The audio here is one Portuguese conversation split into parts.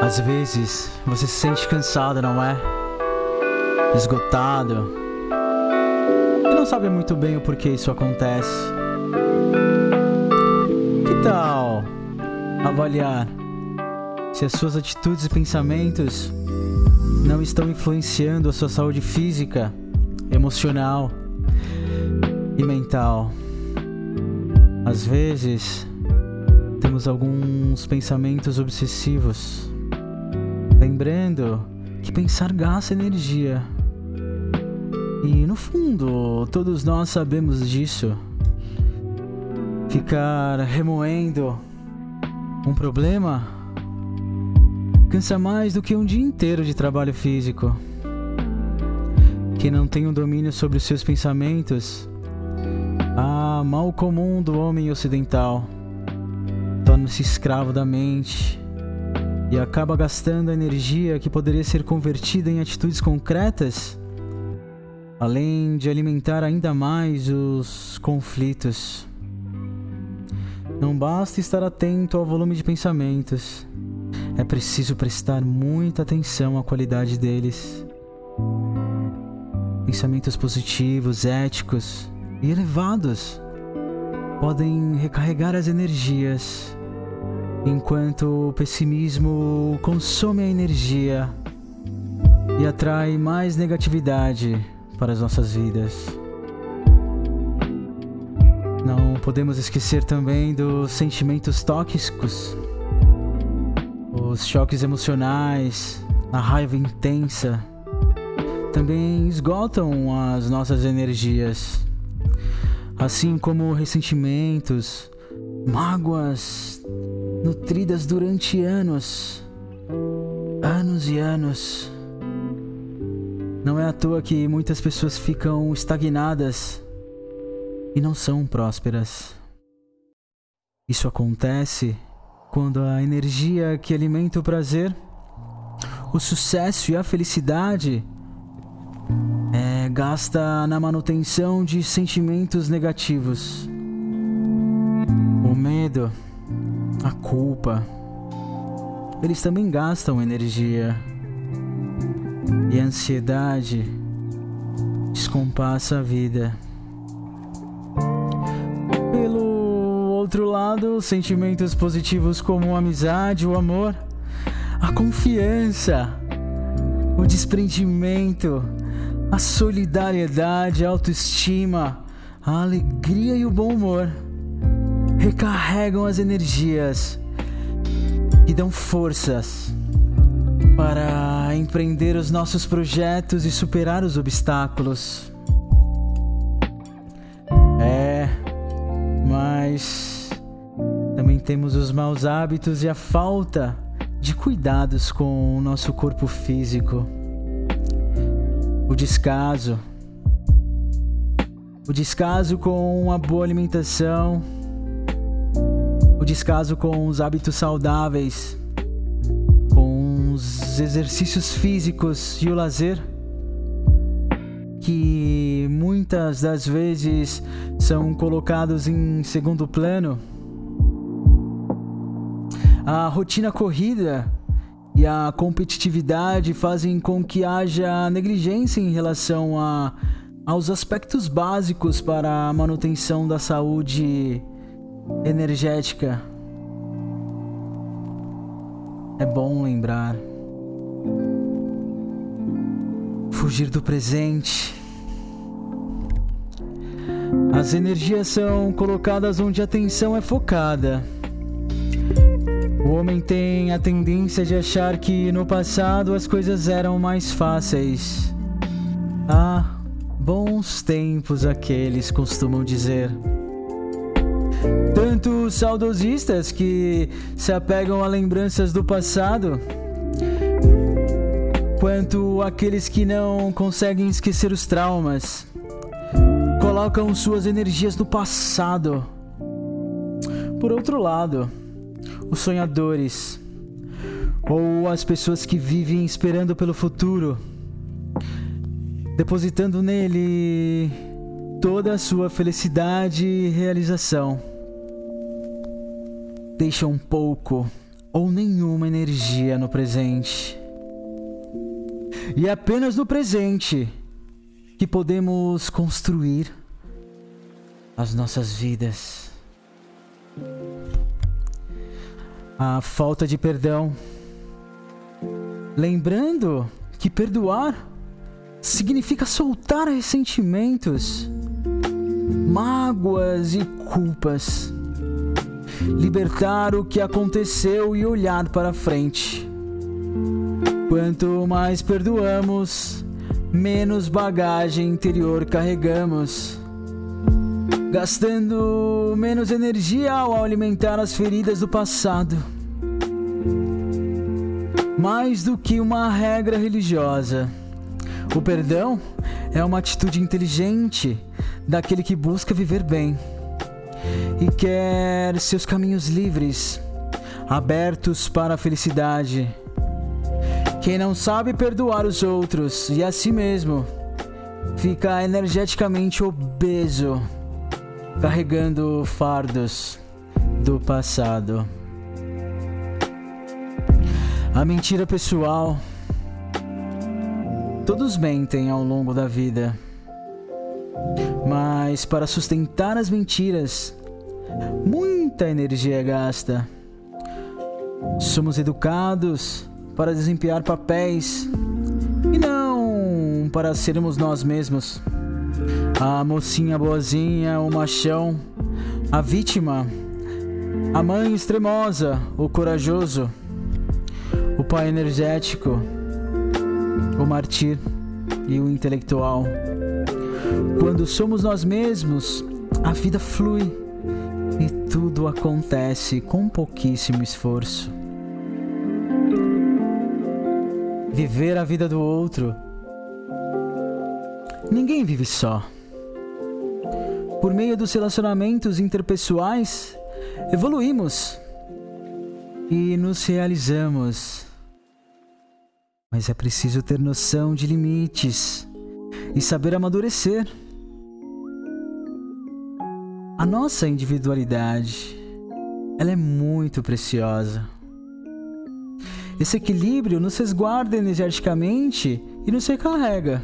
Às vezes você se sente cansado, não é? Esgotado. E não sabe muito bem o porquê isso acontece. Que tal avaliar se as suas atitudes e pensamentos não estão influenciando a sua saúde física, emocional e mental? Às vezes, temos alguns pensamentos obsessivos Lembrando que pensar gasta energia. E no fundo, todos nós sabemos disso. Ficar remoendo um problema cansa mais do que um dia inteiro de trabalho físico. Quem não tem um domínio sobre os seus pensamentos, a mal comum do homem ocidental, torna-se escravo da mente e acaba gastando energia que poderia ser convertida em atitudes concretas, além de alimentar ainda mais os conflitos. Não basta estar atento ao volume de pensamentos, é preciso prestar muita atenção à qualidade deles. Pensamentos positivos, éticos e elevados podem recarregar as energias enquanto o pessimismo consome a energia e atrai mais negatividade para as nossas vidas. Não podemos esquecer também dos sentimentos tóxicos, os choques emocionais, a raiva intensa. Também esgotam as nossas energias, assim como ressentimentos, mágoas, nutridas durante anos, anos e anos. Não é à toa que muitas pessoas ficam estagnadas e não são prósperas. Isso acontece quando a energia que alimenta o prazer, o sucesso e a felicidade é gasta na manutenção de sentimentos negativos. O medo a culpa. Eles também gastam energia. E a ansiedade descompassa a vida. Pelo outro lado, sentimentos positivos como a amizade, o amor, a confiança, o desprendimento, a solidariedade, a autoestima, a alegria e o bom humor recarregam as energias e dão forças para empreender os nossos projetos e superar os obstáculos. É, mas também temos os maus hábitos e a falta de cuidados com o nosso corpo físico. O descaso. O descaso com uma boa alimentação o descaso com os hábitos saudáveis, com os exercícios físicos e o lazer, que muitas das vezes são colocados em segundo plano. A rotina corrida e a competitividade fazem com que haja negligência em relação a, aos aspectos básicos para a manutenção da saúde energética. É bom lembrar. Fugir do presente. As energias são colocadas onde a atenção é focada. O homem tem a tendência de achar que no passado as coisas eram mais fáceis. Ah, bons tempos aqueles costumam dizer. Os saudosistas que se apegam a lembranças do passado, quanto aqueles que não conseguem esquecer os traumas, colocam suas energias no passado. Por outro lado, os sonhadores, ou as pessoas que vivem esperando pelo futuro, depositando nele toda a sua felicidade e realização deixa um pouco ou nenhuma energia no presente. E é apenas no presente que podemos construir as nossas vidas. A falta de perdão. Lembrando que perdoar significa soltar ressentimentos, mágoas e culpas. Libertar o que aconteceu e olhar para frente. Quanto mais perdoamos, menos bagagem interior carregamos, gastando menos energia ao alimentar as feridas do passado. Mais do que uma regra religiosa, o perdão é uma atitude inteligente daquele que busca viver bem e quer seus caminhos livres, abertos para a felicidade quem não sabe perdoar os outros e a si mesmo fica energeticamente obeso, carregando fardos do passado. A mentira pessoal. Todos mentem ao longo da vida. Mas para sustentar as mentiras, muita energia é gasta. Somos educados para desempenhar papéis e não para sermos nós mesmos. A mocinha boazinha, o machão, a vítima, a mãe extremosa, o corajoso, o pai energético, o martir e o intelectual. Quando somos nós mesmos, a vida flui e tudo acontece com pouquíssimo esforço. viver a vida do outro. Ninguém vive só. Por meio dos relacionamentos interpessoais, evoluímos e nos realizamos. Mas é preciso ter noção de limites e saber amadurecer. A nossa individualidade, ela é muito preciosa. Esse equilíbrio nos resguarda energeticamente e nos recarrega.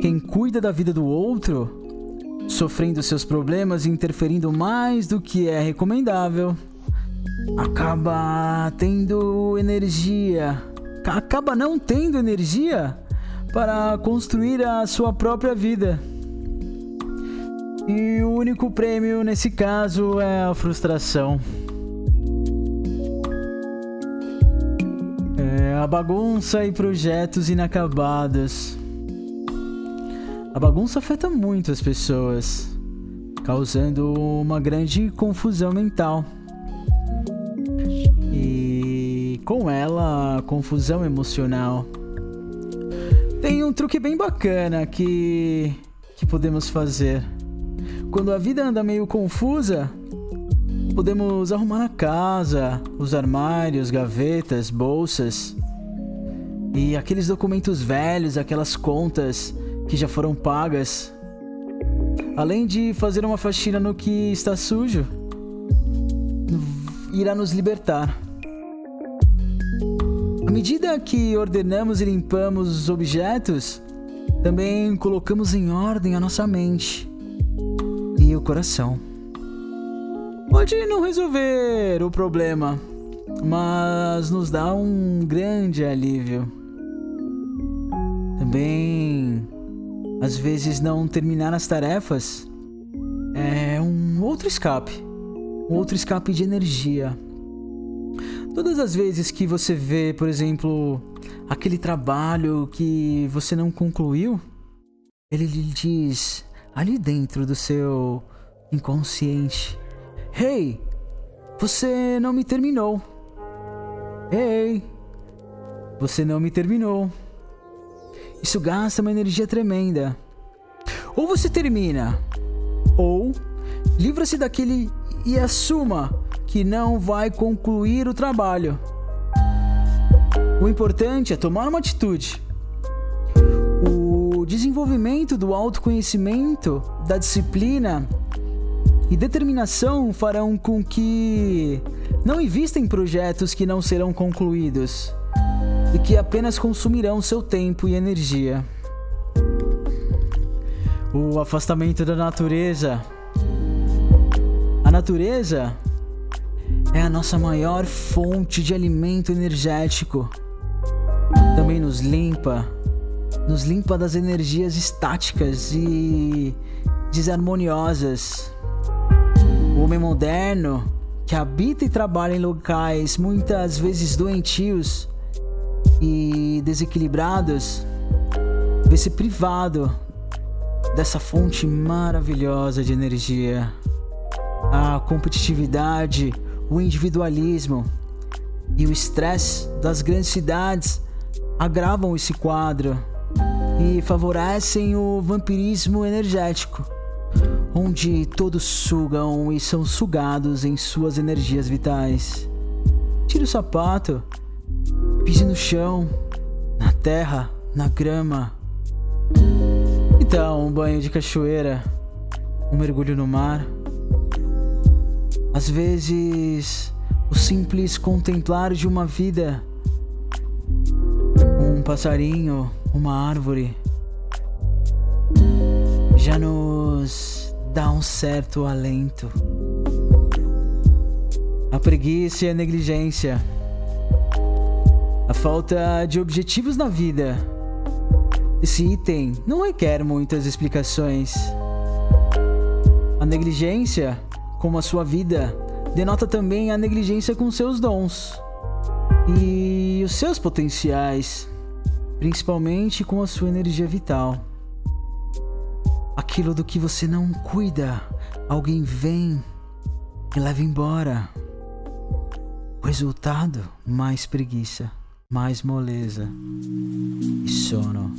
Quem cuida da vida do outro, sofrendo seus problemas e interferindo mais do que é recomendável, acaba tendo energia, acaba não tendo energia para construir a sua própria vida. E o único prêmio nesse caso é a frustração. a bagunça e projetos inacabados. A bagunça afeta muito as pessoas, causando uma grande confusão mental. E com ela, confusão emocional. Tem um truque bem bacana que que podemos fazer. Quando a vida anda meio confusa, podemos arrumar a casa, os armários, gavetas, bolsas e aqueles documentos velhos, aquelas contas que já foram pagas. Além de fazer uma faxina no que está sujo, irá nos libertar. À medida que ordenamos e limpamos os objetos, também colocamos em ordem a nossa mente e o coração. Pode não resolver o problema, mas nos dá um grande alívio. Também, às vezes, não terminar as tarefas é um outro escape um outro escape de energia. Todas as vezes que você vê, por exemplo, aquele trabalho que você não concluiu, ele lhe diz ali dentro do seu inconsciente: Hey, você não me terminou. Hey, você não me terminou. Isso gasta uma energia tremenda. Ou você termina, ou livra-se daquele e assuma que não vai concluir o trabalho. O importante é tomar uma atitude. O desenvolvimento do autoconhecimento, da disciplina, e determinação farão com que não invista em projetos que não serão concluídos e que apenas consumirão seu tempo e energia. O afastamento da natureza. A natureza é a nossa maior fonte de alimento energético. Também nos limpa, nos limpa das energias estáticas e desarmoniosas. O homem moderno, que habita e trabalha em locais muitas vezes doentios e desequilibrados, vê-se privado dessa fonte maravilhosa de energia. A competitividade, o individualismo e o estresse das grandes cidades agravam esse quadro e favorecem o vampirismo energético, onde todos sugam e são sugados em suas energias vitais. Tire o sapato, pise no chão, na terra, na grama. Então, um banho de cachoeira, um mergulho no mar. Às vezes, o simples contemplar de uma vida, um passarinho, uma árvore, já nos dá um certo alento. A preguiça e a negligência, a falta de objetivos na vida. Esse item não requer muitas explicações. A negligência, como a sua vida, denota também a negligência com seus dons e os seus potenciais principalmente com a sua energia vital. Aquilo do que você não cuida, alguém vem e leva embora. O resultado: mais preguiça, mais moleza e sono.